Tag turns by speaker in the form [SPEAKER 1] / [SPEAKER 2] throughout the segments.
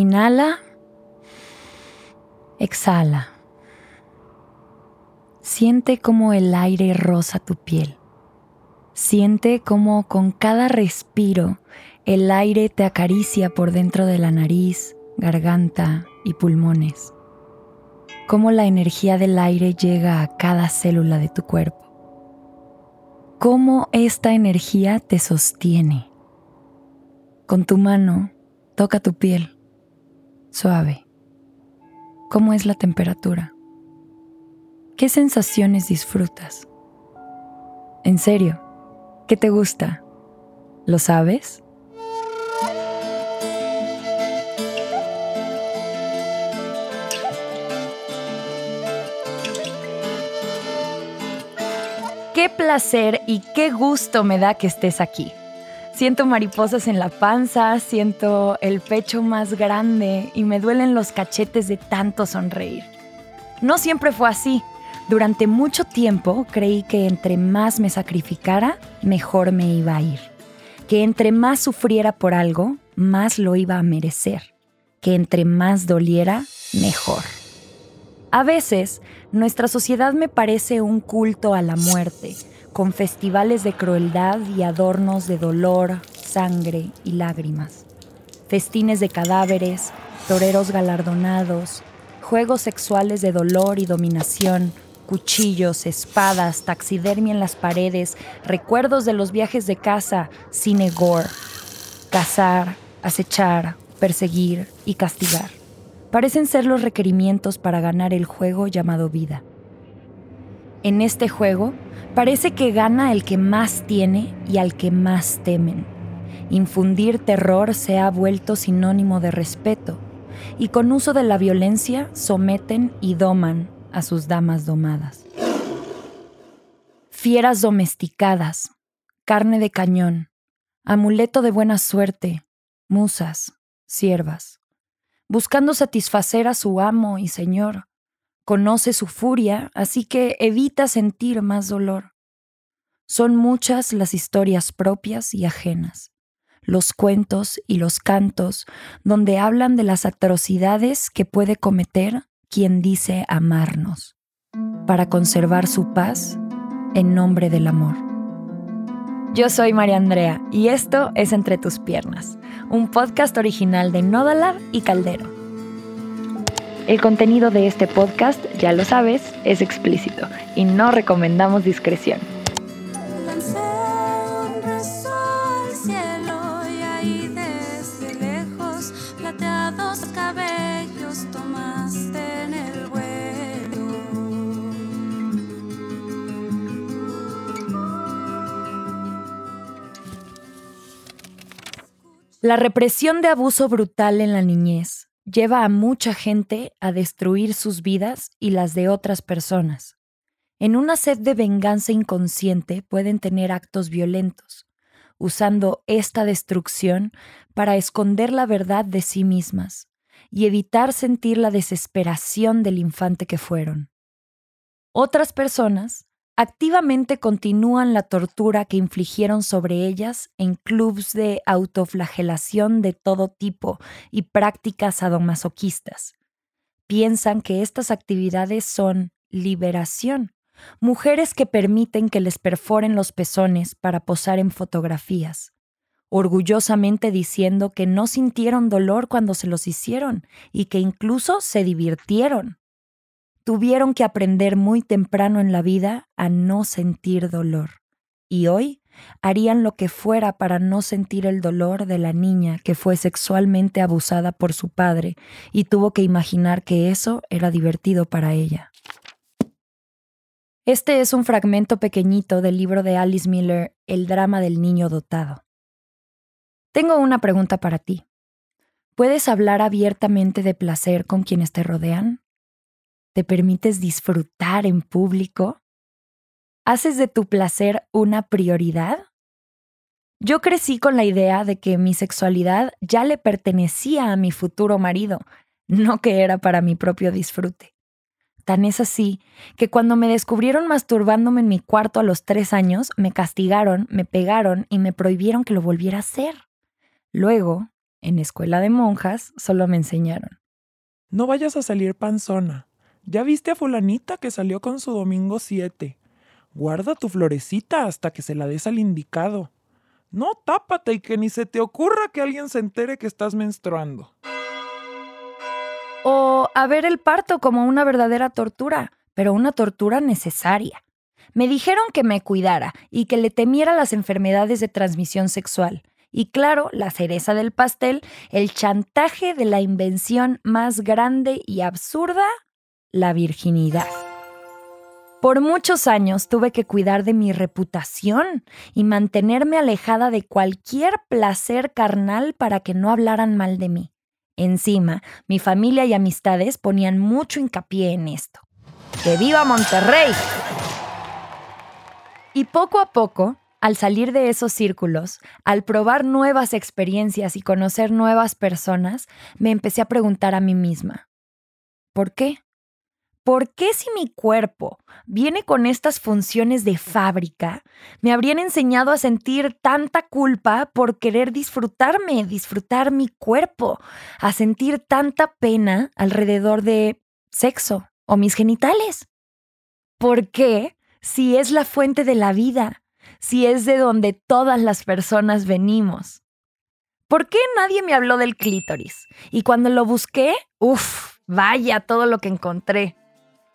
[SPEAKER 1] Inhala. Exhala. Siente cómo el aire roza tu piel. Siente cómo con cada respiro el aire te acaricia por dentro de la nariz, garganta y pulmones. Cómo la energía del aire llega a cada célula de tu cuerpo. Cómo esta energía te sostiene. Con tu mano toca tu piel. Suave. ¿Cómo es la temperatura? ¿Qué sensaciones disfrutas? En serio, ¿qué te gusta? ¿Lo sabes? Qué placer y qué gusto me da que estés aquí. Siento mariposas en la panza, siento el pecho más grande y me duelen los cachetes de tanto sonreír. No siempre fue así. Durante mucho tiempo creí que entre más me sacrificara, mejor me iba a ir. Que entre más sufriera por algo, más lo iba a merecer. Que entre más doliera, mejor. A veces, nuestra sociedad me parece un culto a la muerte, con festivales de crueldad y adornos de dolor, sangre y lágrimas. Festines de cadáveres, toreros galardonados, juegos sexuales de dolor y dominación, cuchillos, espadas, taxidermia en las paredes, recuerdos de los viajes de casa, cine gore, cazar, acechar, perseguir y castigar. Parecen ser los requerimientos para ganar el juego llamado vida. En este juego, parece que gana el que más tiene y al que más temen. Infundir terror se ha vuelto sinónimo de respeto, y con uso de la violencia someten y doman a sus damas domadas. Fieras domesticadas, carne de cañón, amuleto de buena suerte, musas, siervas, buscando satisfacer a su amo y señor. Conoce su furia, así que evita sentir más dolor. Son muchas las historias propias y ajenas, los cuentos y los cantos donde hablan de las atrocidades que puede cometer quien dice amarnos, para conservar su paz en nombre del amor. Yo soy María Andrea y esto es Entre tus piernas, un podcast original de Nodalab y Caldero. El contenido de este podcast, ya lo sabes, es explícito y no recomendamos discreción. La represión de abuso brutal en la niñez lleva a mucha gente a destruir sus vidas y las de otras personas. En una sed de venganza inconsciente pueden tener actos violentos, usando esta destrucción para esconder la verdad de sí mismas y evitar sentir la desesperación del infante que fueron. Otras personas activamente continúan la tortura que infligieron sobre ellas en clubs de autoflagelación de todo tipo y prácticas sadomasoquistas. Piensan que estas actividades son liberación, mujeres que permiten que les perforen los pezones para posar en fotografías, orgullosamente diciendo que no sintieron dolor cuando se los hicieron y que incluso se divirtieron tuvieron que aprender muy temprano en la vida a no sentir dolor. Y hoy harían lo que fuera para no sentir el dolor de la niña que fue sexualmente abusada por su padre y tuvo que imaginar que eso era divertido para ella. Este es un fragmento pequeñito del libro de Alice Miller, El drama del niño dotado. Tengo una pregunta para ti. ¿Puedes hablar abiertamente de placer con quienes te rodean? ¿Te permites disfrutar en público? ¿Haces de tu placer una prioridad? Yo crecí con la idea de que mi sexualidad ya le pertenecía a mi futuro marido, no que era para mi propio disfrute. Tan es así que cuando me descubrieron masturbándome en mi cuarto a los tres años, me castigaron, me pegaron y me prohibieron que lo volviera a hacer. Luego, En escuela de monjas solo me enseñaron.
[SPEAKER 2] No vayas a salir panzona. Ya viste a fulanita que salió con su domingo 7. Guarda tu florecita hasta que se la des al indicado. No, tápate y que ni se te ocurra que alguien se entere que estás menstruando.
[SPEAKER 1] O a ver el parto como una verdadera tortura, pero una tortura necesaria. Me dijeron que me cuidara y que le temiera las enfermedades de transmisión sexual. Y claro, la cereza del pastel, el chantaje de la invención más grande y absurda, la virginidad. Por muchos años tuve que cuidar de mi reputación y mantenerme alejada de cualquier placer carnal para que no hablaran mal de mí. Encima, mi familia y amistades ponían mucho hincapié en esto. ¡Que viva Monterrey! Y poco a poco, al salir de esos círculos, al probar nuevas experiencias y conocer nuevas personas, me empecé a preguntar a mí misma, ¿por qué? ¿Por qué si mi cuerpo viene con estas funciones de fábrica, me habrían enseñado a sentir tanta culpa por querer disfrutarme, disfrutar mi cuerpo, a sentir tanta pena alrededor de sexo o mis genitales? ¿Por qué si es la fuente de la vida, si es de donde todas las personas venimos? ¿Por qué nadie me habló del clítoris? Y cuando lo busqué, uff, vaya todo lo que encontré.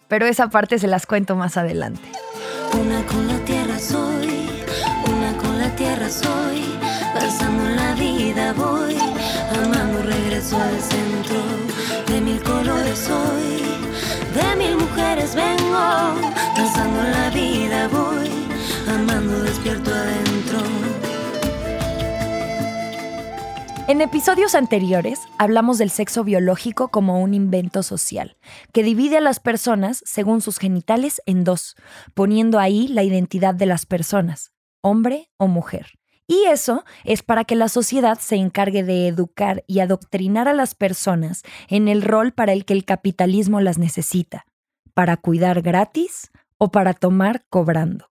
[SPEAKER 1] Pero esa parte se las cuento más adelante.
[SPEAKER 3] Una con la tierra soy, una con la tierra soy, pasando la vida voy, amando regreso al centro, de mil colores soy, de mil mujeres vengo, pasando la vida voy, amando despierto adentro.
[SPEAKER 1] En episodios anteriores hablamos del sexo biológico como un invento social, que divide a las personas según sus genitales en dos, poniendo ahí la identidad de las personas, hombre o mujer. Y eso es para que la sociedad se encargue de educar y adoctrinar a las personas en el rol para el que el capitalismo las necesita, para cuidar gratis o para tomar cobrando,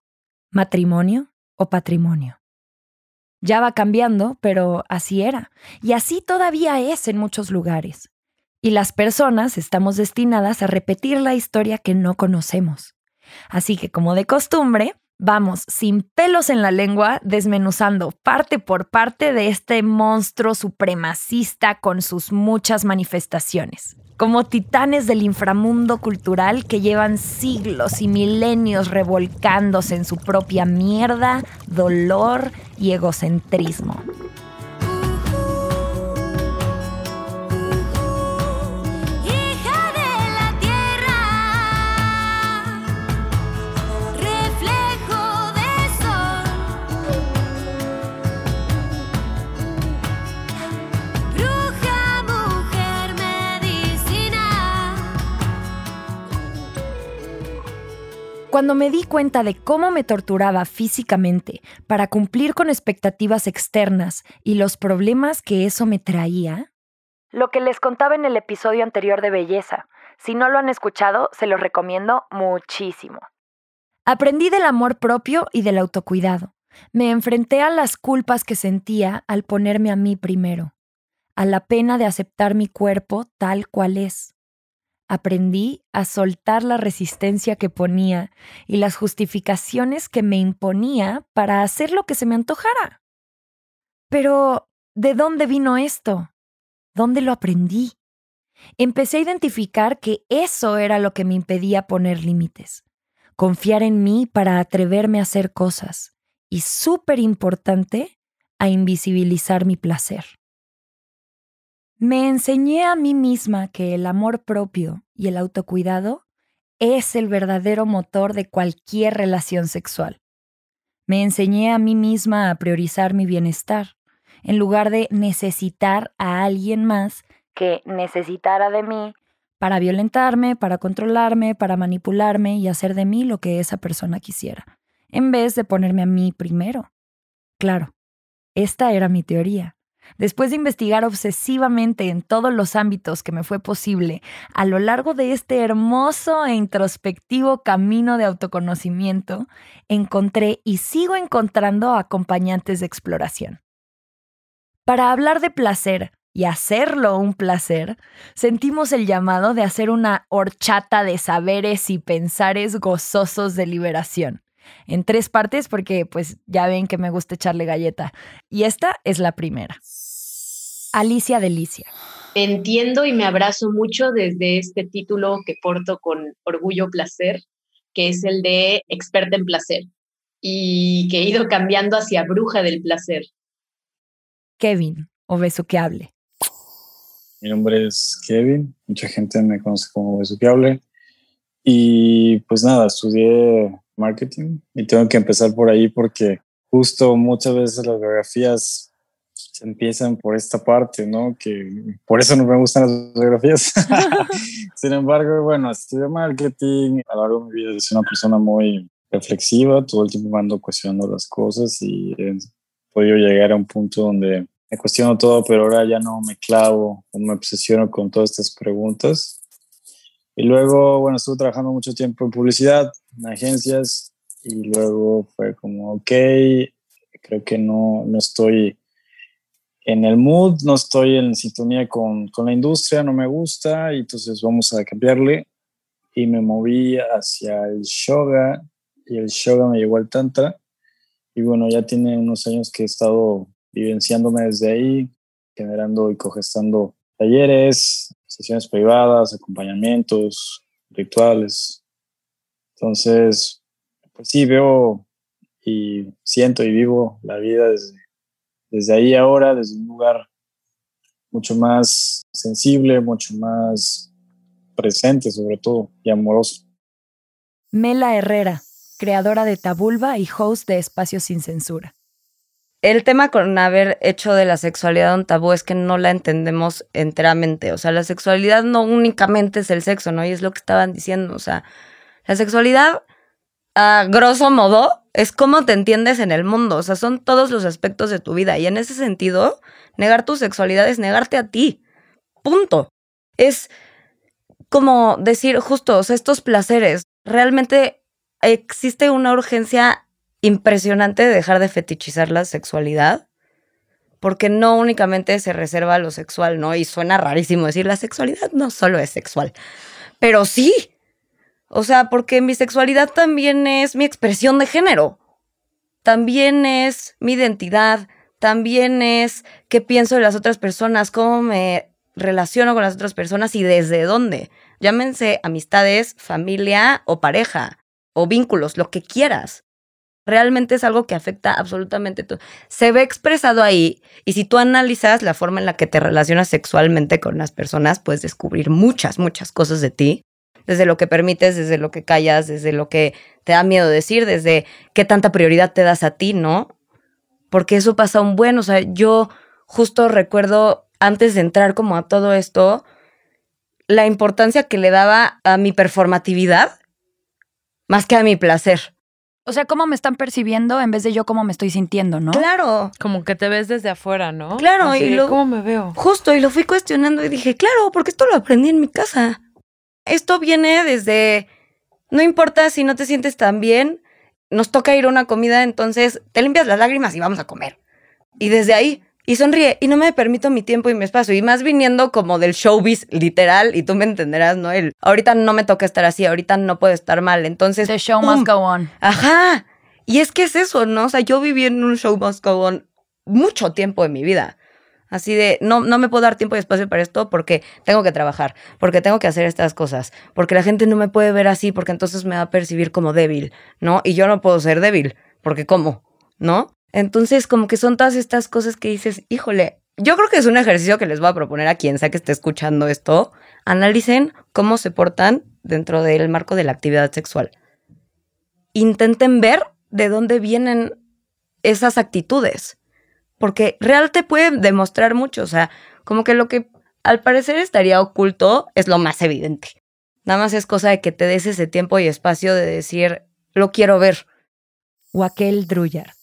[SPEAKER 1] matrimonio o patrimonio. Ya va cambiando, pero así era. Y así todavía es en muchos lugares. Y las personas estamos destinadas a repetir la historia que no conocemos. Así que, como de costumbre, vamos sin pelos en la lengua desmenuzando parte por parte de este monstruo supremacista con sus muchas manifestaciones como titanes del inframundo cultural que llevan siglos y milenios revolcándose en su propia mierda, dolor y egocentrismo. Cuando me di cuenta de cómo me torturaba físicamente para cumplir con expectativas externas y los problemas que eso me traía, lo que les contaba en el episodio anterior de belleza, si no lo han escuchado, se los recomiendo muchísimo. Aprendí del amor propio y del autocuidado. Me enfrenté a las culpas que sentía al ponerme a mí primero, a la pena de aceptar mi cuerpo tal cual es aprendí a soltar la resistencia que ponía y las justificaciones que me imponía para hacer lo que se me antojara. Pero, ¿de dónde vino esto? ¿Dónde lo aprendí? Empecé a identificar que eso era lo que me impedía poner límites, confiar en mí para atreverme a hacer cosas y, súper importante, a invisibilizar mi placer. Me enseñé a mí misma que el amor propio y el autocuidado es el verdadero motor de cualquier relación sexual. Me enseñé a mí misma a priorizar mi bienestar, en lugar de necesitar a alguien más que necesitara de mí para violentarme, para controlarme, para manipularme y hacer de mí lo que esa persona quisiera, en vez de ponerme a mí primero. Claro, esta era mi teoría. Después de investigar obsesivamente en todos los ámbitos que me fue posible a lo largo de este hermoso e introspectivo camino de autoconocimiento, encontré y sigo encontrando acompañantes de exploración. Para hablar de placer, y hacerlo un placer, sentimos el llamado de hacer una horchata de saberes y pensares gozosos de liberación. En tres partes porque pues ya ven que me gusta echarle galleta. Y esta es la primera. Alicia Delicia.
[SPEAKER 4] Entiendo y me abrazo mucho desde este título que porto con orgullo placer, que es el de experta en placer y que he ido cambiando hacia bruja del placer.
[SPEAKER 1] Kevin, o besuqueable.
[SPEAKER 5] Mi nombre es Kevin, mucha gente me conoce como besuqueable. Y pues nada, estudié marketing y tengo que empezar por ahí porque justo muchas veces las biografías se empiezan por esta parte, ¿no? Que por eso no me gustan las biografías. Sin embargo, bueno, estudié marketing, a lo largo de mi vida soy una persona muy reflexiva, todo el tiempo me ando cuestionando las cosas y he podido llegar a un punto donde me cuestiono todo, pero ahora ya no me clavo o me obsesiono con todas estas preguntas. Y luego, bueno, estuve trabajando mucho tiempo en publicidad, en agencias, y luego fue como, ok, creo que no, no estoy en el mood, no estoy en sintonía con, con la industria, no me gusta, y entonces vamos a cambiarle. Y me moví hacia el yoga, y el yoga me llevó al tantra. Y bueno, ya tiene unos años que he estado vivenciándome desde ahí, generando y cogestando talleres, sesiones privadas, acompañamientos, rituales. Entonces, pues sí, veo y siento y vivo la vida desde, desde ahí ahora, desde un lugar mucho más sensible, mucho más presente sobre todo y amoroso.
[SPEAKER 1] Mela Herrera, creadora de Tabulba y host de Espacios sin Censura
[SPEAKER 6] el tema con haber hecho de la sexualidad un tabú es que no la entendemos enteramente. O sea, la sexualidad no únicamente es el sexo, ¿no? Y es lo que estaban diciendo. O sea, la sexualidad, a grosso modo, es cómo te entiendes en el mundo. O sea, son todos los aspectos de tu vida. Y en ese sentido, negar tu sexualidad es negarte a ti. Punto. Es como decir, justo, o sea, estos placeres. Realmente existe una urgencia impresionante dejar de fetichizar la sexualidad, porque no únicamente se reserva lo sexual, ¿no? Y suena rarísimo decir la sexualidad no solo es sexual, pero sí. O sea, porque mi sexualidad también es mi expresión de género, también es mi identidad, también es qué pienso de las otras personas, cómo me relaciono con las otras personas y desde dónde. Llámense amistades, familia o pareja o vínculos, lo que quieras realmente es algo que afecta absolutamente todo. Se ve expresado ahí y si tú analizas la forma en la que te relacionas sexualmente con las personas, puedes descubrir muchas, muchas cosas de ti. Desde lo que permites, desde lo que callas, desde lo que te da miedo decir, desde qué tanta prioridad te das a ti, ¿no? Porque eso pasa un buen, o sea, yo justo recuerdo antes de entrar como a todo esto, la importancia que le daba a mi performatividad más que a mi placer.
[SPEAKER 1] O sea, cómo me están percibiendo en vez de yo cómo me estoy sintiendo, ¿no?
[SPEAKER 6] Claro.
[SPEAKER 7] Como que te ves desde afuera, ¿no?
[SPEAKER 6] Claro, y luego.
[SPEAKER 7] ¿Cómo me veo?
[SPEAKER 6] Justo, y lo fui cuestionando y dije, claro, porque esto lo aprendí en mi casa. Esto viene desde. No importa si no te sientes tan bien, nos toca ir a una comida, entonces te limpias las lágrimas y vamos a comer. Y desde ahí, y sonríe y no me permito mi tiempo y mi espacio y más viniendo como del showbiz literal y tú me entenderás, ¿no? El ahorita no me toca estar así, ahorita no puedo estar mal, entonces
[SPEAKER 1] The show must go on.
[SPEAKER 6] Ajá. Y es que es eso, ¿no? O sea, yo viví en un show must go on mucho tiempo de mi vida. Así de, no, no me puedo dar tiempo y espacio para esto porque tengo que trabajar, porque tengo que hacer estas cosas, porque la gente no me puede ver así, porque entonces me va a percibir como débil, ¿no? Y yo no puedo ser débil, porque ¿cómo? ¿No? Entonces, como que son todas estas cosas que dices, híjole, yo creo que es un ejercicio que les voy a proponer a quien sea que esté escuchando esto. Analicen cómo se portan dentro del marco de la actividad sexual. Intenten ver de dónde vienen esas actitudes, porque real te puede demostrar mucho, o sea, como que lo que al parecer estaría oculto es lo más evidente. Nada más es cosa de que te des ese tiempo y espacio de decir, lo quiero ver.
[SPEAKER 1] Wakel Druyar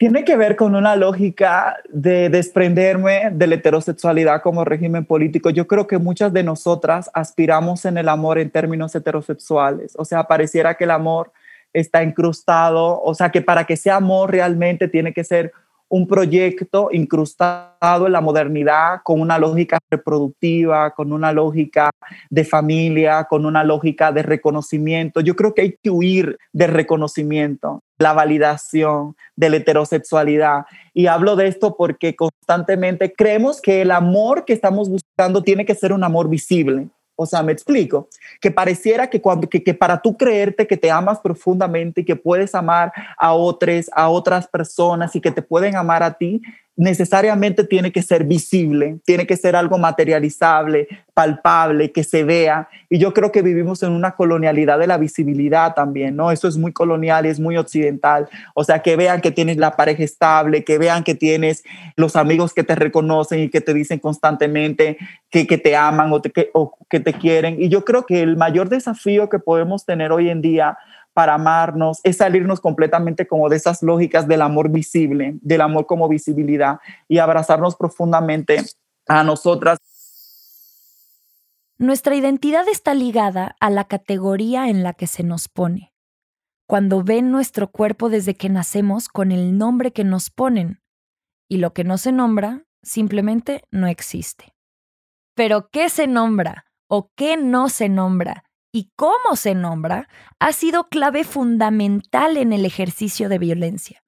[SPEAKER 8] tiene que ver con una lógica de desprenderme de la heterosexualidad como régimen político. Yo creo que muchas de nosotras aspiramos en el amor en términos heterosexuales. O sea, pareciera que el amor está incrustado, o sea, que para que sea amor realmente tiene que ser un proyecto incrustado en la modernidad con una lógica reproductiva, con una lógica de familia, con una lógica de reconocimiento. Yo creo que hay que huir del reconocimiento, la validación de la heterosexualidad. Y hablo de esto porque constantemente creemos que el amor que estamos buscando tiene que ser un amor visible. O sea, me explico, que pareciera que, cuando, que, que, para tú creerte que te amas profundamente y que puedes amar a otros, a otras personas y que te pueden amar a ti, necesariamente tiene que ser visible, tiene que ser algo materializable, palpable, que se vea. Y yo creo que vivimos en una colonialidad de la visibilidad también, ¿no? Eso es muy colonial y es muy occidental. O sea, que vean que tienes la pareja estable, que vean que tienes los amigos que te reconocen y que te dicen constantemente que, te aman o, que, o que te quieren. Y yo creo que el mayor desafío que podemos tener hoy en día para amarnos, es salirnos completamente como de esas lógicas del amor visible, del amor como visibilidad y abrazarnos profundamente a nosotras.
[SPEAKER 1] Nuestra identidad está ligada a la categoría en la que se nos pone. Cuando ven nuestro cuerpo desde que nacemos con el nombre que nos ponen, y lo que no se nombra simplemente no existe. Pero ¿qué se nombra o qué no se nombra? Y cómo se nombra ha sido clave fundamental en el ejercicio de violencia.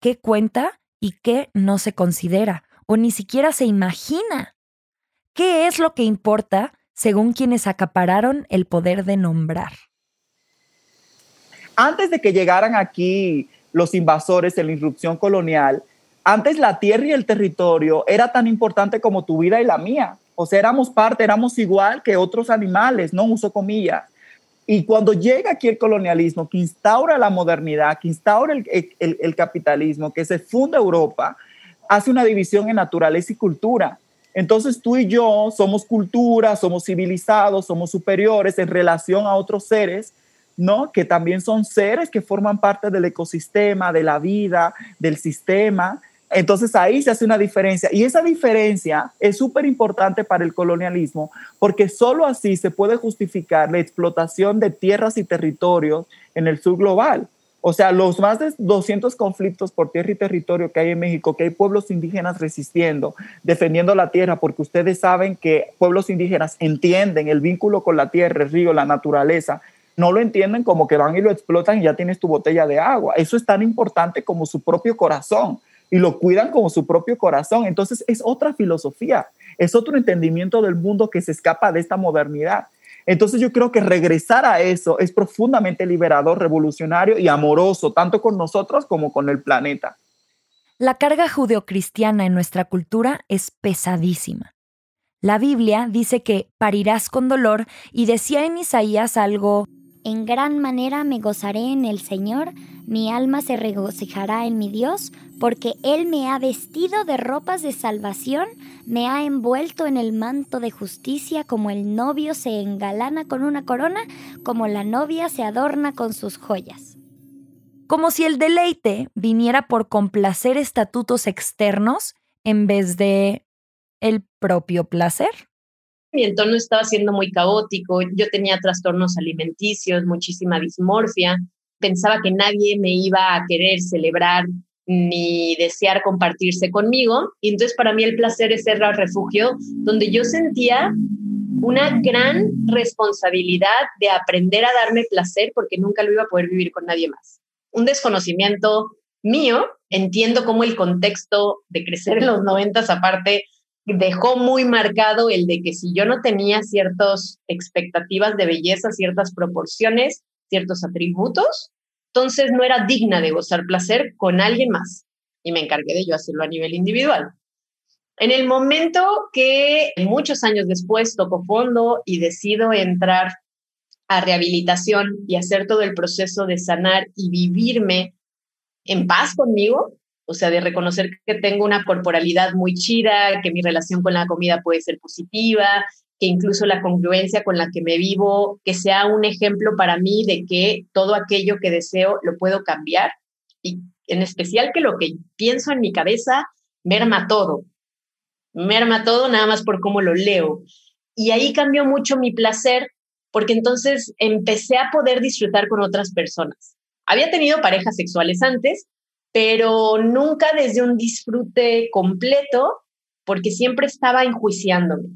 [SPEAKER 1] ¿Qué cuenta y qué no se considera o ni siquiera se imagina? ¿Qué es lo que importa según quienes acapararon el poder de nombrar?
[SPEAKER 8] Antes de que llegaran aquí los invasores en la irrupción colonial, antes la tierra y el territorio era tan importante como tu vida y la mía. O sea, éramos parte, éramos igual que otros animales, no uso comillas. Y cuando llega aquí el colonialismo, que instaura la modernidad, que instaura el, el, el, capitalismo, que se funda Europa, hace una división en naturaleza y cultura. Entonces tú y yo somos cultura, somos civilizados, somos superiores en relación a otros seres, ¿no? Que también son seres que forman parte del ecosistema, de la vida, del sistema. Entonces ahí se hace una diferencia y esa diferencia es súper importante para el colonialismo porque solo así se puede justificar la explotación de tierras y territorios en el sur global. O sea, los más de 200 conflictos por tierra y territorio que hay en México, que hay pueblos indígenas resistiendo, defendiendo la tierra, porque ustedes saben que pueblos indígenas entienden el vínculo con la tierra, el río, la naturaleza, no lo entienden como que van y lo explotan y ya tienes tu botella de agua. Eso es tan importante como su propio corazón y lo cuidan como su propio corazón. Entonces es otra filosofía, es otro entendimiento del mundo que se escapa de esta modernidad. Entonces yo creo que regresar a eso es profundamente liberador, revolucionario y amoroso, tanto con nosotros como con el planeta.
[SPEAKER 1] La carga judeocristiana en nuestra cultura es pesadísima. La Biblia dice que parirás con dolor y decía en Isaías algo
[SPEAKER 9] en gran manera me gozaré en el Señor, mi alma se regocijará en mi Dios, porque Él me ha vestido de ropas de salvación, me ha envuelto en el manto de justicia, como el novio se engalana con una corona, como la novia se adorna con sus joyas.
[SPEAKER 1] Como si el deleite viniera por complacer estatutos externos en vez de el propio placer
[SPEAKER 4] mi entorno estaba siendo muy caótico, yo tenía trastornos alimenticios, muchísima dismorfia, pensaba que nadie me iba a querer celebrar ni desear compartirse conmigo, y entonces para mí el placer es ser el refugio donde yo sentía una gran responsabilidad de aprender a darme placer porque nunca lo iba a poder vivir con nadie más. Un desconocimiento mío, entiendo cómo el contexto de crecer en los noventas aparte dejó muy marcado el de que si yo no tenía ciertas expectativas de belleza, ciertas proporciones, ciertos atributos, entonces no era digna de gozar placer con alguien más. Y me encargué de yo hacerlo a nivel individual. En el momento que muchos años después toco fondo y decido entrar a rehabilitación y hacer todo el proceso de sanar y vivirme en paz conmigo, o sea, de reconocer que tengo una corporalidad muy chida, que mi relación con la comida puede ser positiva, que incluso la congruencia con la que me vivo, que sea un ejemplo para mí de que todo aquello que deseo lo puedo cambiar y en especial que lo que pienso en mi cabeza merma todo, merma todo nada más por cómo lo leo. Y ahí cambió mucho mi placer porque entonces empecé a poder disfrutar con otras personas. Había tenido parejas sexuales antes, pero nunca desde un disfrute completo, porque siempre estaba enjuiciándome.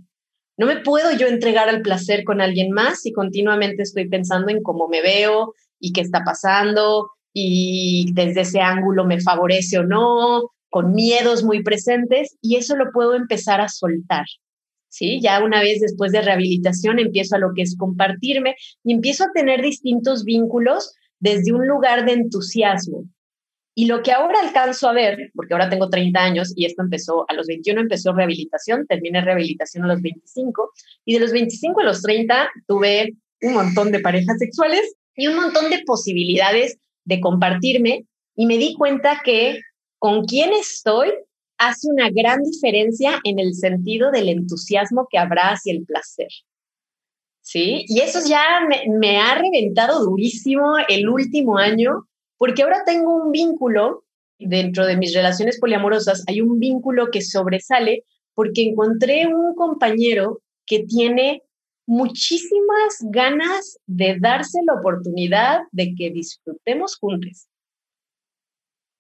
[SPEAKER 4] No me puedo yo entregar al placer con alguien más si continuamente estoy pensando en cómo me veo y qué está pasando y desde ese ángulo me favorece o no, con miedos muy presentes y eso lo puedo empezar a soltar. ¿Sí? Ya una vez después de rehabilitación empiezo a lo que es compartirme y empiezo a tener distintos vínculos desde un lugar de entusiasmo. Y lo que ahora alcanzo a ver, porque ahora tengo 30 años y esto empezó a los 21, empezó rehabilitación, terminé rehabilitación a los 25 y de los 25 a los 30 tuve un montón de parejas sexuales y un montón de posibilidades de compartirme y me di cuenta que con quién estoy hace una gran diferencia en el sentido del entusiasmo que habrá hacia el placer. ¿Sí? Y eso ya me, me ha reventado durísimo el último año, porque ahora tengo un vínculo dentro de mis relaciones poliamorosas, hay un vínculo que sobresale porque encontré un compañero que tiene muchísimas ganas de darse la oportunidad de que disfrutemos juntos.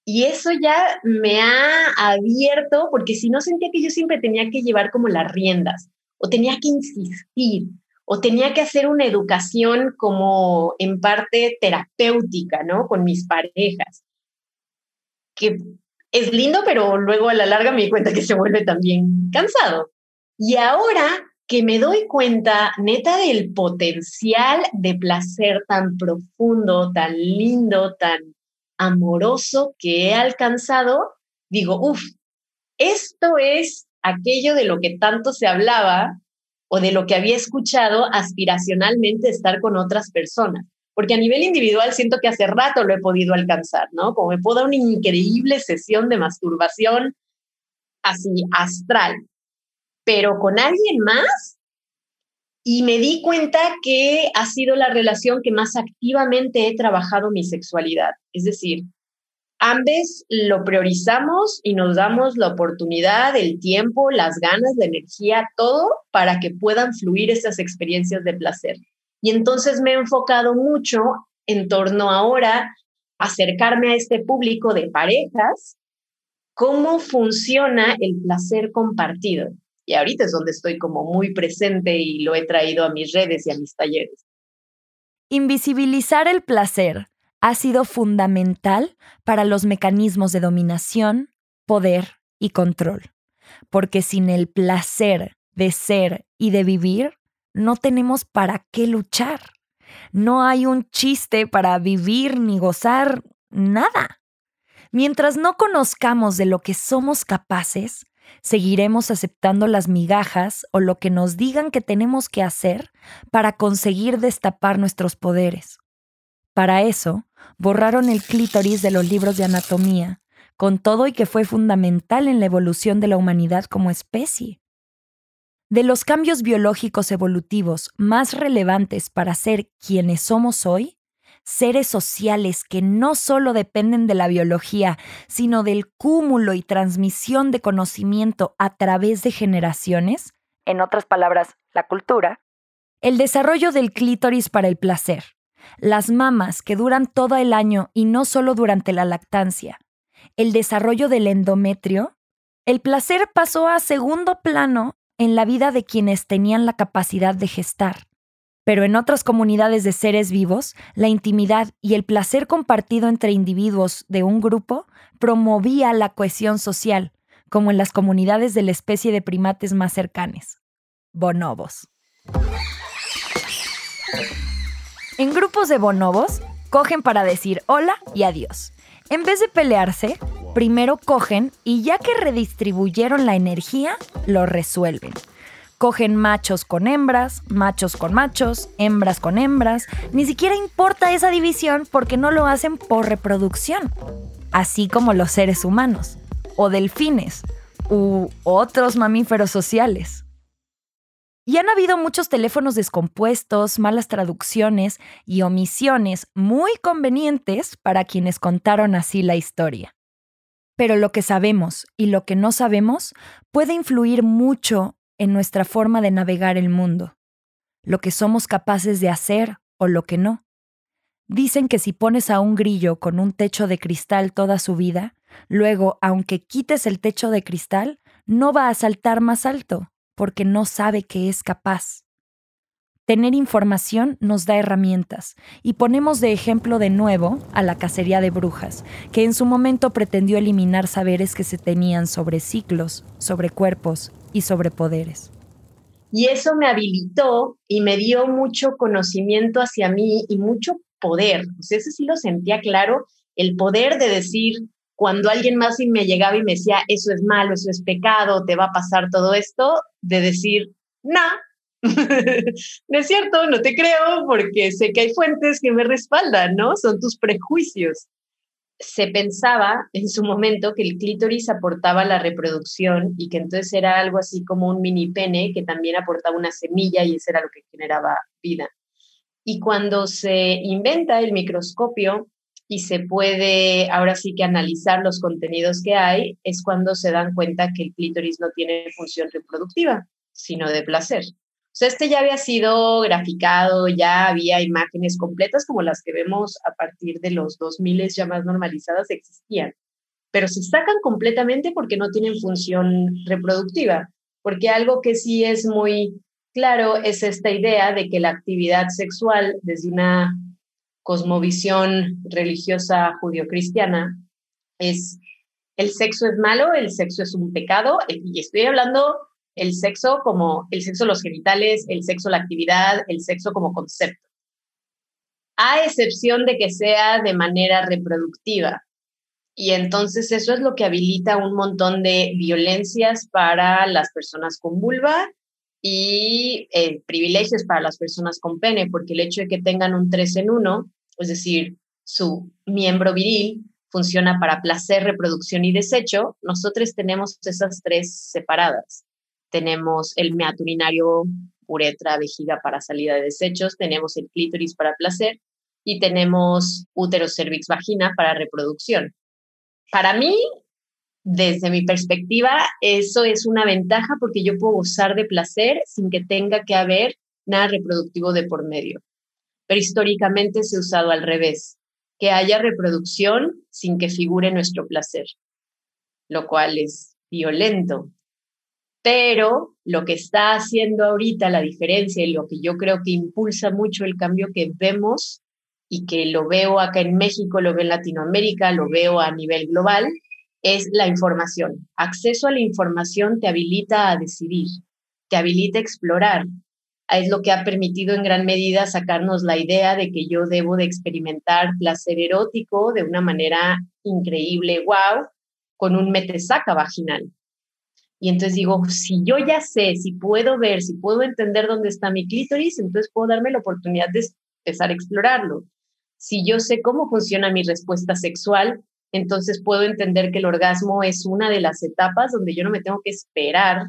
[SPEAKER 4] Y eso ya me ha abierto, porque si no sentía que yo siempre tenía que llevar como las riendas, o tenía que insistir, o tenía que hacer una educación como en parte terapéutica, ¿no? Con mis parejas. Que es lindo, pero luego a la larga me di cuenta que se vuelve también cansado. Y ahora que me doy cuenta, neta, del potencial de placer tan profundo, tan lindo, tan amoroso que he alcanzado, digo, uff, esto es aquello de lo que tanto se hablaba o de lo que había escuchado aspiracionalmente estar con otras personas. Porque a nivel individual siento que hace rato lo he podido alcanzar, ¿no? Como me puedo dar una increíble sesión de masturbación así astral, pero con alguien más. Y me di cuenta que ha sido la relación que más activamente he trabajado mi sexualidad. Es decir, ambos lo priorizamos y nos damos la oportunidad, el tiempo, las ganas, la energía, todo para que puedan fluir esas experiencias de placer. Y entonces me he enfocado mucho en torno ahora a acercarme a este público de parejas, cómo funciona el placer compartido. Y ahorita es donde estoy como muy presente y lo he traído a mis redes y a mis talleres.
[SPEAKER 1] Invisibilizar el placer ha sido fundamental para los mecanismos de dominación, poder y control, porque sin el placer de ser y de vivir, no tenemos para qué luchar. No hay un chiste para vivir ni gozar nada. Mientras no conozcamos de lo que somos capaces, seguiremos aceptando las migajas o lo que nos digan que tenemos que hacer para conseguir destapar nuestros poderes. Para eso, borraron el clítoris de los libros de anatomía, con todo y que fue fundamental en la evolución de la humanidad como especie. De los cambios biológicos evolutivos más relevantes para ser quienes somos hoy, seres sociales que no solo dependen de la biología, sino del cúmulo y transmisión de conocimiento a través de generaciones, en otras palabras, la cultura, el desarrollo del clítoris para el placer, las mamas que duran todo el año y no solo durante la lactancia, el desarrollo del endometrio, el placer pasó a segundo plano en la vida de quienes tenían la capacidad de gestar. Pero en otras comunidades de seres vivos, la intimidad y el placer compartido entre individuos de un grupo promovía la cohesión social, como en las comunidades de la especie de primates más cercanas, bonobos. En grupos de bonobos, cogen para decir hola y adiós. En vez de pelearse, primero cogen y ya que redistribuyeron la energía, lo resuelven. Cogen machos con hembras, machos con machos, hembras con hembras. Ni siquiera importa esa división porque no lo hacen por reproducción. Así como los seres humanos, o delfines, u otros mamíferos sociales. Y han habido muchos teléfonos descompuestos, malas traducciones y omisiones muy convenientes para quienes contaron así la historia. Pero lo que sabemos y lo que no sabemos puede influir mucho en nuestra forma de navegar el mundo, lo que somos capaces de hacer o lo que no. Dicen que si pones a un grillo con un techo de cristal toda su vida, luego, aunque quites el techo de cristal, no va a saltar más alto, porque no sabe que es capaz. Tener información nos da herramientas y ponemos de ejemplo de nuevo a la cacería de brujas, que en su momento pretendió eliminar saberes que se tenían sobre ciclos, sobre cuerpos y sobre poderes.
[SPEAKER 4] Y eso me habilitó y me dio mucho conocimiento hacia mí y mucho poder. Sea, ese sí lo sentía claro, el poder de decir, cuando alguien más me llegaba y me decía, eso es malo, eso es pecado, te va a pasar todo esto, de decir, no, no es cierto, no te creo porque sé que hay fuentes que me respaldan, ¿no? Son tus prejuicios. Se pensaba en su momento que el clítoris aportaba la reproducción y que entonces era algo así como un mini pene que también aportaba una semilla y eso era lo que generaba vida. Y cuando se inventa el microscopio y se puede ahora sí que analizar los contenidos que hay, es cuando se dan cuenta que el clítoris no tiene función reproductiva, sino de placer. O sea, este ya había sido graficado, ya había imágenes completas como las que vemos a partir de los 2000 ya más normalizadas existían, pero se sacan completamente porque no tienen función reproductiva, porque algo que sí es muy claro es esta idea de que la actividad sexual desde una cosmovisión religiosa judio-cristiana es el sexo es malo, el sexo es un pecado, y estoy hablando el sexo como el sexo, los genitales, el sexo, la actividad, el sexo como concepto. A excepción de que sea de manera reproductiva. Y entonces eso es lo que habilita un montón de violencias para las personas con vulva y eh, privilegios para las personas con pene, porque el hecho de que tengan un 3 en 1, es decir, su miembro viril funciona para placer, reproducción y desecho, nosotros tenemos esas tres separadas tenemos el meato urinario, uretra, vejiga para salida de desechos, tenemos el clítoris para placer y tenemos útero, cervix, vagina para reproducción. Para mí, desde mi perspectiva, eso es una ventaja porque yo puedo usar de placer sin que tenga que haber nada reproductivo de por medio. Pero históricamente se ha usado al revés, que haya reproducción sin que figure nuestro placer, lo cual es violento pero lo que está haciendo ahorita la diferencia y lo que yo creo que impulsa mucho el cambio que vemos y que lo veo acá en México, lo veo en Latinoamérica, lo veo a nivel global, es la información. Acceso a la información te habilita a decidir, te habilita a explorar. Es lo que ha permitido en gran medida sacarnos la idea de que yo debo de experimentar placer erótico de una manera increíble, wow, con un metesaca vaginal y entonces digo, si yo ya sé, si puedo ver, si puedo entender dónde está mi clítoris, entonces puedo darme la oportunidad de empezar a explorarlo. Si yo sé cómo funciona mi respuesta sexual, entonces puedo entender que el orgasmo es una de las etapas donde yo no me tengo que esperar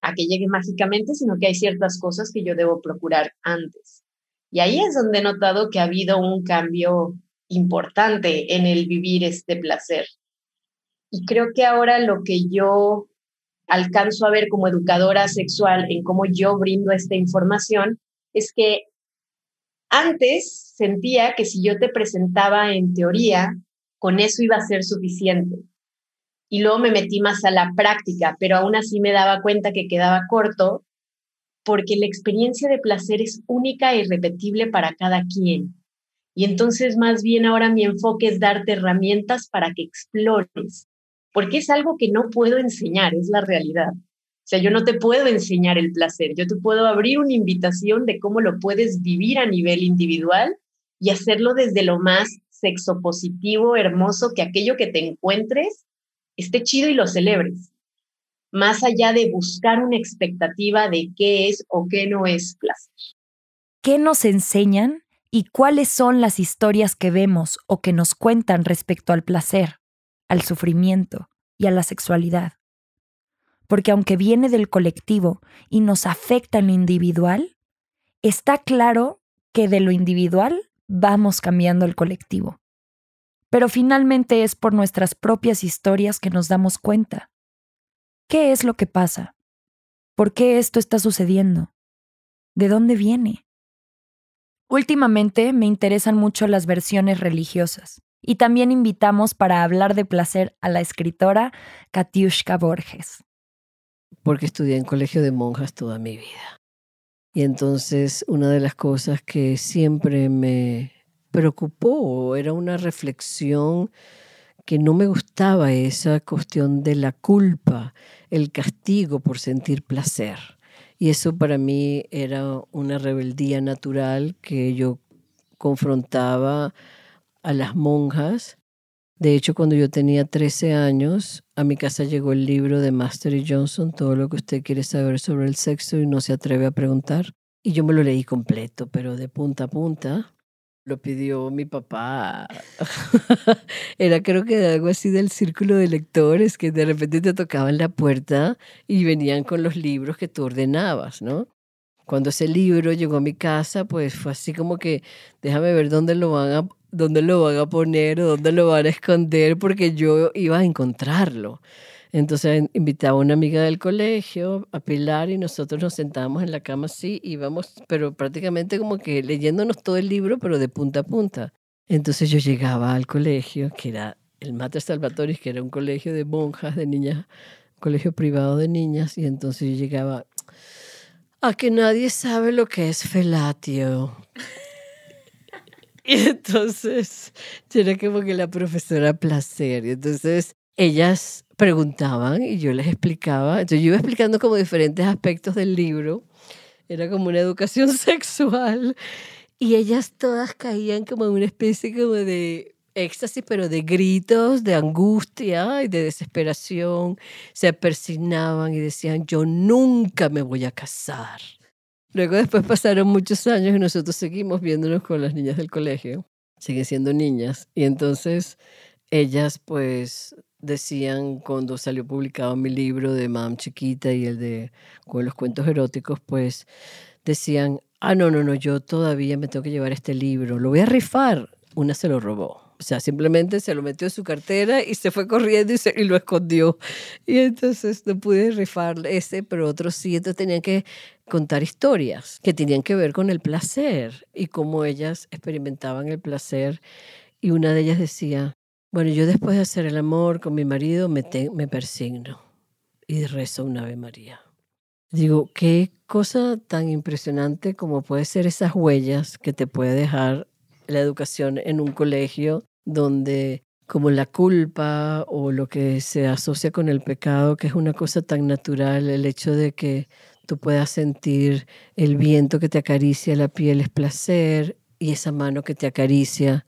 [SPEAKER 4] a que llegue mágicamente, sino que hay ciertas cosas que yo debo procurar antes. Y ahí es donde he notado que ha habido un cambio importante en el vivir este placer. Y creo que ahora lo que yo alcanzo a ver como educadora sexual en cómo yo brindo esta información es que antes sentía que si yo te presentaba en teoría, con eso iba a ser suficiente. Y luego me metí más a la práctica, pero aún así me daba cuenta que quedaba corto porque la experiencia de placer es única e irrepetible para cada quien. Y entonces más bien ahora mi enfoque es darte herramientas para que explores, porque es algo que no puedo enseñar, es la realidad. O sea, yo no te puedo enseñar el placer, yo te puedo abrir una invitación de cómo lo puedes vivir a nivel individual y hacerlo desde lo más sexo positivo, hermoso, que aquello que te encuentres esté chido y lo celebres, más allá de buscar una expectativa de qué es o qué no es placer.
[SPEAKER 1] ¿Qué nos enseñan y cuáles son las historias que vemos o que nos cuentan respecto al placer? al sufrimiento y a la sexualidad. Porque aunque viene del colectivo y nos afecta en lo individual, está claro que de lo individual vamos cambiando el colectivo. Pero finalmente es por nuestras propias historias que nos damos cuenta. ¿Qué es lo que pasa? ¿Por qué esto está sucediendo? ¿De dónde viene? Últimamente me interesan mucho las versiones religiosas y también invitamos para hablar de placer a la escritora Katiushka Borges.
[SPEAKER 10] Porque estudié en colegio de monjas toda mi vida. Y entonces una de las cosas que siempre me preocupó era una reflexión que no me gustaba esa cuestión de la culpa, el castigo por sentir placer. Y eso para mí era una rebeldía natural que yo confrontaba a las monjas. De hecho, cuando yo tenía 13 años, a mi casa llegó el libro de Master y Johnson, todo lo que usted quiere saber sobre el sexo y no se atreve a preguntar. Y yo me lo leí completo, pero de punta a punta. Lo pidió mi papá. Era creo que algo así del círculo de lectores que de repente te tocaban la puerta y venían con los libros que tú ordenabas, ¿no? Cuando ese libro llegó a mi casa, pues fue así como que déjame ver dónde lo van a, dónde lo van a poner o dónde lo van a esconder porque yo iba a encontrarlo. Entonces invitaba a una amiga del colegio, a Pilar, y nosotros nos sentábamos en la cama así, íbamos, pero prácticamente como que leyéndonos todo el libro, pero de punta a punta. Entonces yo llegaba al colegio, que era el Mater Salvatoris, que era un colegio de monjas, de niñas, un colegio privado de niñas, y entonces yo llegaba a que nadie sabe lo que es felatio. Y entonces yo era como que la profesora placer. Y entonces ellas preguntaban y yo les explicaba. Entonces yo iba explicando como diferentes aspectos del libro. Era como una educación sexual. Y ellas todas caían como en una especie como de éxtasis, pero de gritos, de angustia y de desesperación. Se persignaban y decían, yo nunca me voy a casar. Luego después pasaron muchos años y nosotros seguimos viéndonos con las niñas del colegio. Siguen siendo niñas. Y entonces ellas pues decían cuando salió publicado mi libro de Mam Chiquita y el de con los cuentos eróticos, pues decían, ah, no, no, no, yo todavía me tengo que llevar este libro, lo voy a rifar. Una se lo robó. O sea, simplemente se lo metió en su cartera y se fue corriendo y, se, y lo escondió. Y entonces no pude rifar ese, pero otros sí. Entonces tenían que contar historias que tenían que ver con el placer y cómo ellas experimentaban el placer. Y una de ellas decía, bueno, yo después de hacer el amor con mi marido me, me persigno y rezo una Ave María. Digo, qué cosa tan impresionante como puede ser esas huellas que te puede dejar la educación en un colegio donde como la culpa o lo que se asocia con el pecado, que es una cosa tan natural, el hecho de que tú puedas sentir el viento que te acaricia la piel es placer y esa mano que te acaricia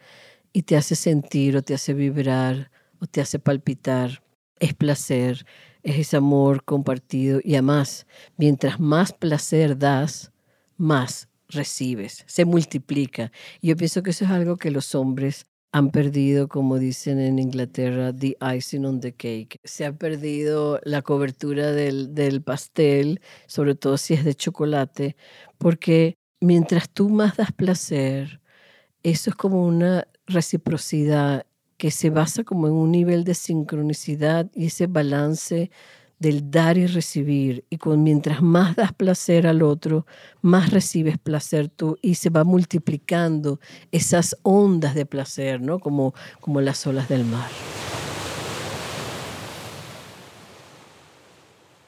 [SPEAKER 10] y te hace sentir o te hace vibrar o te hace palpitar. Es placer, es ese amor compartido y además, mientras más placer das, más recibes, se multiplica. Yo pienso que eso es algo que los hombres han perdido, como dicen en Inglaterra, the icing on the cake. Se ha perdido la cobertura del, del pastel, sobre todo si es de chocolate, porque mientras tú más das placer, eso es como una reciprocidad que se basa como en un nivel de sincronicidad y ese balance del dar y recibir. Y con, mientras más das placer al otro, más recibes placer tú y se va multiplicando esas ondas de placer, ¿no? Como, como las olas del mar.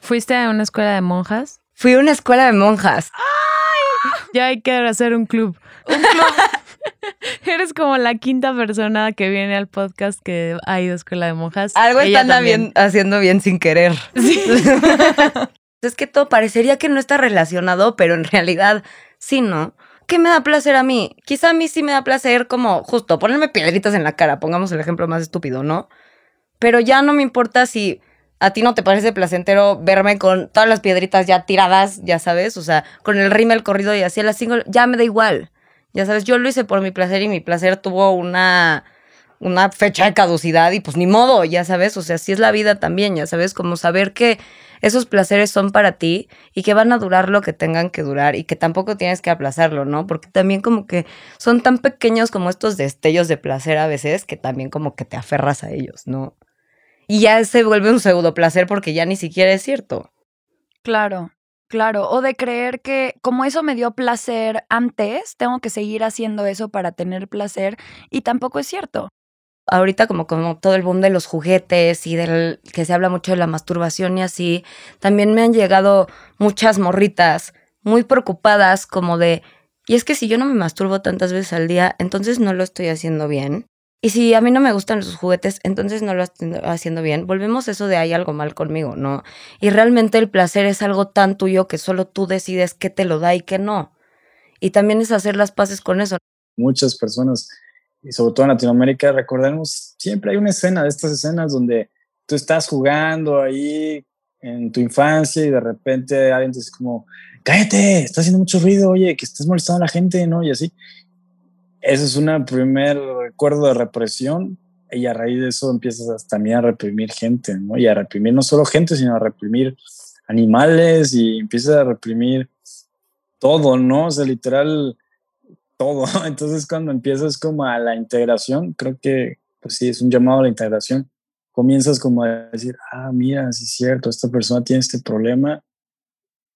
[SPEAKER 7] ¿Fuiste a una escuela de monjas?
[SPEAKER 6] Fui a una escuela de monjas.
[SPEAKER 7] ¡Ay! Ya hay que hacer un club. Un club. Eres como la quinta persona que viene al podcast que ha ido a escuela de monjas.
[SPEAKER 6] Algo están bien, haciendo bien sin querer. es que todo parecería que no está relacionado, pero en realidad sí, ¿no? ¿Qué me da placer a mí? Quizá a mí sí me da placer como justo ponerme piedritas en la cara, pongamos el ejemplo más estúpido, ¿no? Pero ya no me importa si a ti no te parece placentero verme con todas las piedritas ya tiradas, ya sabes, o sea, con el rímel corrido y así a las cinco, ya me da igual. Ya sabes, yo lo hice por mi placer y mi placer tuvo una, una fecha de caducidad y pues ni modo, ya sabes, o sea, así es la vida también, ya sabes, como saber que esos placeres son para ti y que van a durar lo que tengan que durar y que tampoco tienes que aplazarlo, ¿no? Porque también como que son tan pequeños como estos destellos de placer a veces que también como que te aferras a ellos, ¿no? Y ya se vuelve un pseudo placer porque ya ni siquiera es cierto.
[SPEAKER 1] Claro. Claro, o de creer que como eso me dio placer antes, tengo que seguir haciendo eso para tener placer y tampoco es cierto.
[SPEAKER 6] Ahorita como, todo el boom de los juguetes y del que se habla mucho de la masturbación y así, también me han llegado muchas morritas muy preocupadas como de, y es que si yo no me masturbo tantas veces al día, entonces no lo estoy haciendo bien. Y si a mí no me gustan los juguetes, entonces no lo estoy haciendo bien. Volvemos a eso de hay algo mal conmigo, ¿no? Y realmente el placer es algo tan tuyo que solo tú decides qué te lo da y qué no. Y también es hacer las paces con eso.
[SPEAKER 5] Muchas personas, y sobre todo en Latinoamérica, recordemos, siempre hay una escena de estas escenas donde tú estás jugando ahí en tu infancia y de repente alguien te dice como, cállate, está haciendo mucho ruido, oye, que estás molestando a la gente, ¿no? Y así. Ese es un primer recuerdo de represión y a raíz de eso empiezas también a reprimir gente, ¿no? Y a reprimir no solo gente, sino a reprimir animales y empiezas a reprimir todo, ¿no? O sea, literal, todo. Entonces cuando empiezas como a la integración, creo que, pues sí, es un llamado a la integración. Comienzas como a decir, ah, mira, sí es cierto, esta persona tiene este problema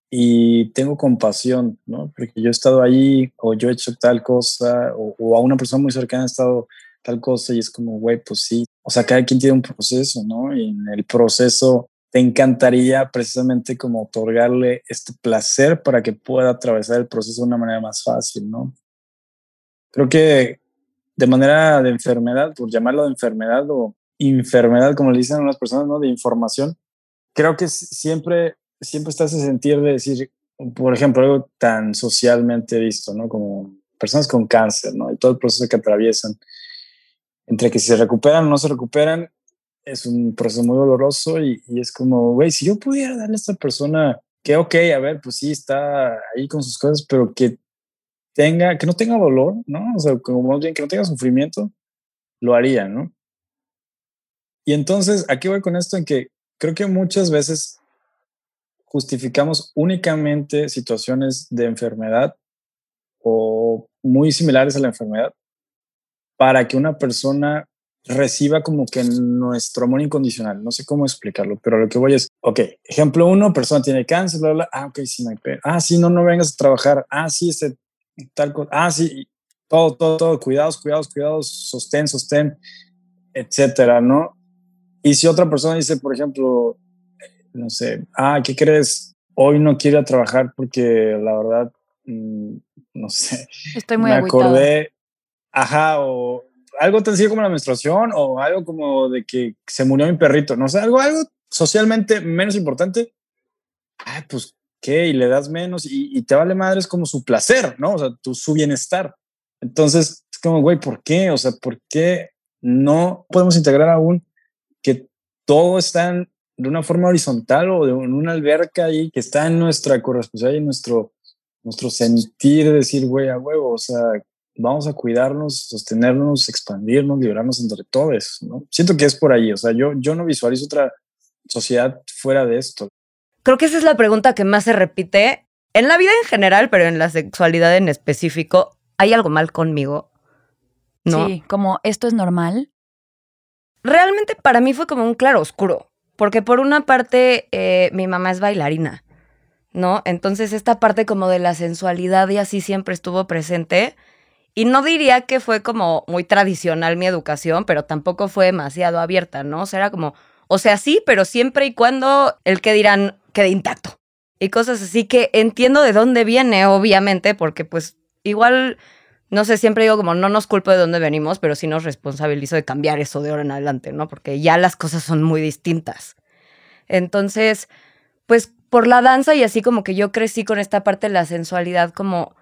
[SPEAKER 5] y tengo compasión, ¿no? Porque yo he estado ahí o yo he hecho tal cosa o, a una persona muy cercana ha estado tal cosa y es como, güey, pues sí. O sea, cada quien tiene un proceso, ¿no? Y en el proceso te encantaría precisamente como otorgarle este placer para que pueda atravesar el proceso de una manera más fácil, ¿no? Creo que de manera de enfermedad, por llamarlo de enfermedad o enfermedad, como le dicen unas personas, ¿no? De información, creo que siempre siempre estás ese sentir de decir, por ejemplo, algo tan socialmente visto, ¿no? Como personas con cáncer, ¿no? Y todo el proceso que atraviesan. Entre que si se recuperan o no se recuperan, es un proceso muy doloroso y, es como, güey, si yo pudiera darle a esta persona que, ok, a ver, pues sí, está ahí con sus cosas, pero que tenga, que no tenga dolor, ¿no? O sea, que no tenga sufrimiento, lo haría, ¿no? Y entonces, aquí voy con esto en que creo que muchas veces justificamos únicamente situaciones de enfermedad o muy similares a la enfermedad para que una persona reciba como que nuestro amor incondicional. No sé cómo explicarlo, pero lo que voy es, ok, ejemplo uno, persona tiene cáncer, bla, bla, ah, ok, sí, no hay Ah, sí, no, no vengas a trabajar. Ah, sí, este, tal cosa. Ah, sí, todo, todo, todo, cuidados, cuidados, cuidados, sostén, sostén, etcétera, ¿no? Y si otra persona dice, por ejemplo, no sé, ah, ¿qué crees? Hoy no quiero ir a trabajar porque la verdad, mm, no sé.
[SPEAKER 1] Estoy muy
[SPEAKER 5] Me acordé, ajá, o algo tan sencillo como la menstruación o algo como de que se murió mi perrito, no sé, algo, algo socialmente menos importante. Ah, pues, ¿qué? Y le das menos y, te vale madre, es como su placer, ¿no? O sea, tu, su bienestar. Entonces, es como, güey, ¿por qué? O sea, ¿por qué no podemos integrar aún que todo está en de una forma horizontal o de una alberca ahí que está en nuestra corresponsabilidad y nuestro, nuestro sentir, decir, güey, a huevo, o sea, vamos a cuidarnos, sostenernos, expandirnos, liberarnos entre todos, ¿no? Siento que es por ahí, o sea, yo, yo no visualizo otra sociedad fuera de esto.
[SPEAKER 6] Creo que esa es la pregunta que más se repite en la vida en general, pero en la sexualidad en específico. ¿Hay algo mal conmigo?
[SPEAKER 1] ¿No? Sí, como esto es normal.
[SPEAKER 6] Realmente para mí fue como un claro oscuro. Porque por una parte, eh, mi mamá es bailarina, ¿no? Entonces esta parte como de la sensualidad y así siempre estuvo presente. Y no diría que fue como muy tradicional mi educación, pero tampoco fue demasiado abierta, ¿no? O sea, era como, o sea, sí, pero siempre y cuando el que dirán quede intacto. Y cosas así que entiendo de dónde viene, obviamente, porque pues igual no sé, siempre digo como no nos culpo de dónde venimos, pero sí nos responsabilizo de cambiar eso de ahora en adelante, ¿no? Porque ya las cosas son muy distintas. Entonces, pues por la danza y así como que yo crecí con esta parte de la sensualidad como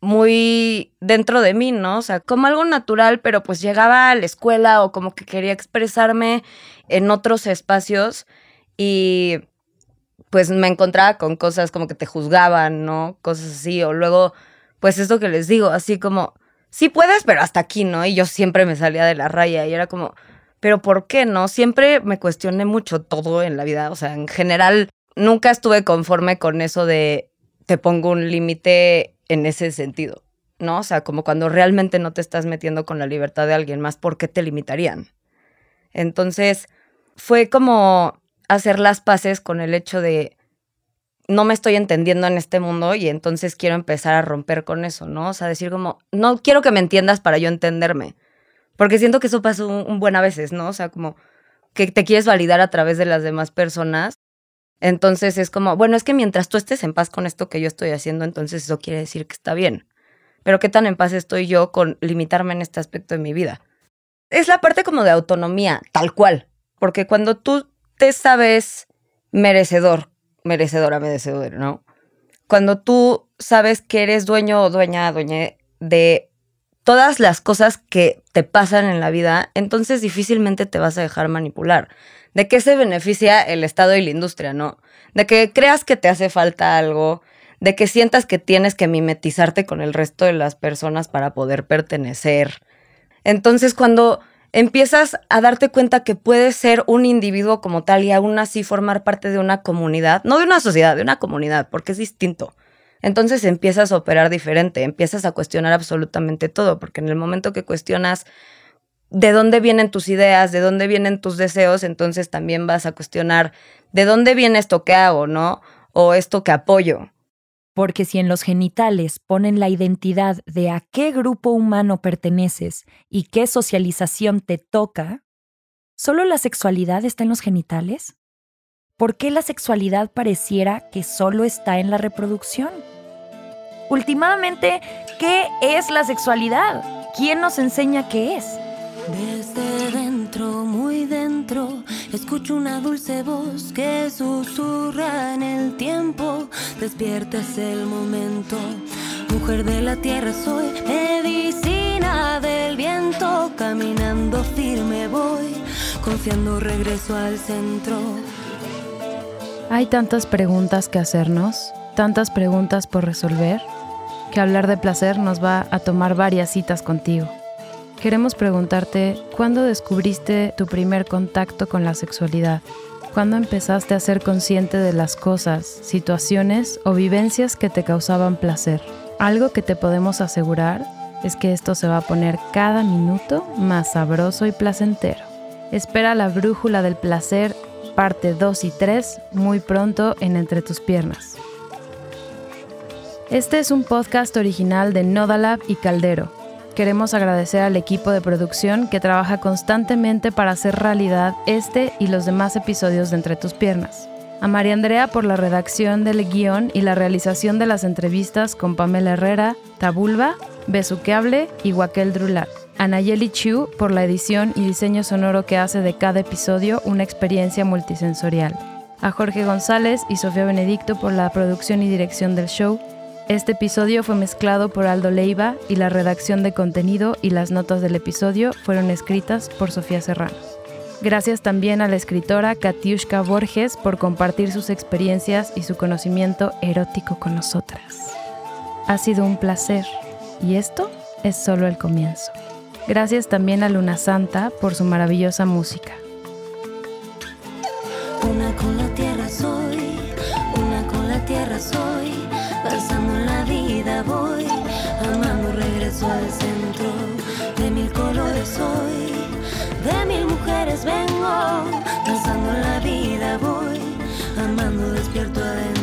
[SPEAKER 6] muy dentro de mí, ¿no? O sea, como algo natural, pero pues llegaba a la escuela o como que quería expresarme en otros espacios y pues me encontraba con cosas como que te juzgaban, ¿no? Cosas así, o luego pues esto que les digo, así como, sí puedes, pero hasta aquí, ¿no? Y yo siempre me salía de la raya y era como, pero ¿por qué no? Siempre me cuestioné mucho todo en la vida, o sea, en general, nunca estuve conforme con eso de te pongo un límite en ese sentido, ¿no? O sea, como cuando realmente no te estás metiendo con la libertad de alguien más, ¿por qué te limitarían? Entonces, fue como hacer las paces con el hecho de no me estoy entendiendo en este mundo y entonces quiero empezar a romper con eso, ¿no? O sea, decir como, no quiero que me entiendas para yo entenderme. Porque siento que eso pasa un, un buen a veces, ¿no? O sea, como que te quieres validar a través de las demás personas. Entonces es como, bueno, es que mientras tú estés en paz con esto que yo estoy haciendo, entonces eso quiere decir que está bien. Pero qué tan en paz estoy yo con limitarme en este aspecto de mi vida. Es la parte como de autonomía, tal cual. Porque cuando tú te sabes merecedor, merecedora, merecedor, ¿no? Cuando tú sabes que eres dueño o dueña, dueña de todas las cosas que te pasan en la vida, entonces difícilmente te vas a dejar manipular. ¿De qué se beneficia el Estado y la industria, no? De que creas que te hace falta algo, de que sientas que tienes que mimetizarte con el resto de las personas para poder pertenecer. Entonces, cuando empiezas a darte cuenta que puedes ser un individuo como tal y aún así formar parte de una comunidad, no de una sociedad, de una comunidad, porque es distinto. Entonces empiezas a operar diferente, empiezas a cuestionar absolutamente todo, porque en el momento que cuestionas de dónde vienen tus ideas, de dónde vienen tus deseos, entonces también vas a cuestionar de dónde viene esto que hago, ¿no? O esto que apoyo.
[SPEAKER 1] Porque si en los genitales ponen la identidad de a qué grupo humano perteneces y qué socialización te toca, ¿solo la sexualidad está en los genitales? ¿Por qué la sexualidad pareciera que solo está en la reproducción? Últimamente, ¿qué es la sexualidad? ¿Quién nos enseña qué es?
[SPEAKER 3] Muy dentro, escucho una dulce voz que susurra en el tiempo. Despierta es el momento. Mujer de la tierra soy, medicina del viento. Caminando firme voy, confiando regreso al centro.
[SPEAKER 7] Hay tantas preguntas que hacernos, tantas preguntas por resolver, que hablar de placer nos va a tomar varias citas contigo. Queremos preguntarte, ¿cuándo descubriste tu primer contacto con la sexualidad? ¿Cuándo empezaste a ser consciente de las cosas, situaciones o vivencias que te causaban placer? Algo que te podemos asegurar es que esto se va a poner cada minuto más sabroso y placentero. Espera la brújula del placer, parte 2 y 3, muy pronto en Entre tus piernas. Este es un podcast original de Nodalab y Caldero Queremos agradecer al equipo de producción que trabaja constantemente para hacer realidad este y los demás episodios de Entre tus piernas. A María Andrea por la redacción del guion y la realización de las entrevistas con Pamela Herrera, Tabulba, Besuqueable y Wakel Drulat. A Nayeli Chu por la edición y diseño sonoro que hace de cada episodio una experiencia multisensorial. A Jorge González y Sofía Benedicto por la producción y dirección del show este episodio fue mezclado por Aldo Leiva y la redacción de contenido y las notas del episodio fueron escritas por Sofía Serrano. Gracias también a la escritora Katiushka Borges por compartir sus experiencias y su conocimiento erótico con nosotras. Ha sido un placer y esto es solo el comienzo. Gracias también a Luna Santa por su maravillosa música.
[SPEAKER 3] soy, de mil mujeres vengo, danzando la vida voy, amando despierto adentro.